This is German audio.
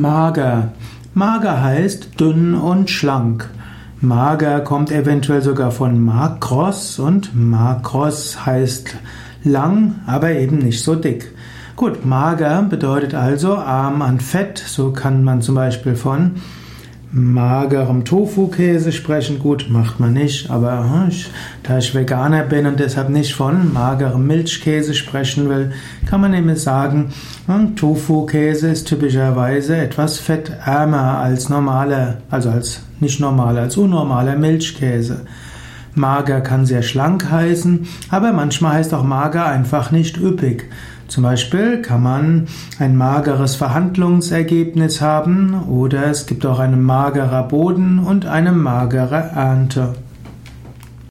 Mager. Mager heißt dünn und schlank. Mager kommt eventuell sogar von makros und makros heißt lang, aber eben nicht so dick. Gut, mager bedeutet also arm an Fett. So kann man zum Beispiel von magerem Tofu-Käse sprechen. Gut, macht man nicht, aber hm, da ich Veganer bin und deshalb nicht von magerem Milchkäse sprechen will, kann man eben sagen, hm, Tofu-Käse ist typischerweise etwas fettärmer als normaler, also als nicht normaler, als unnormaler Milchkäse. Mager kann sehr schlank heißen, aber manchmal heißt auch mager einfach nicht üppig. Zum Beispiel kann man ein mageres Verhandlungsergebnis haben oder es gibt auch einen magerer Boden und eine magere Ernte.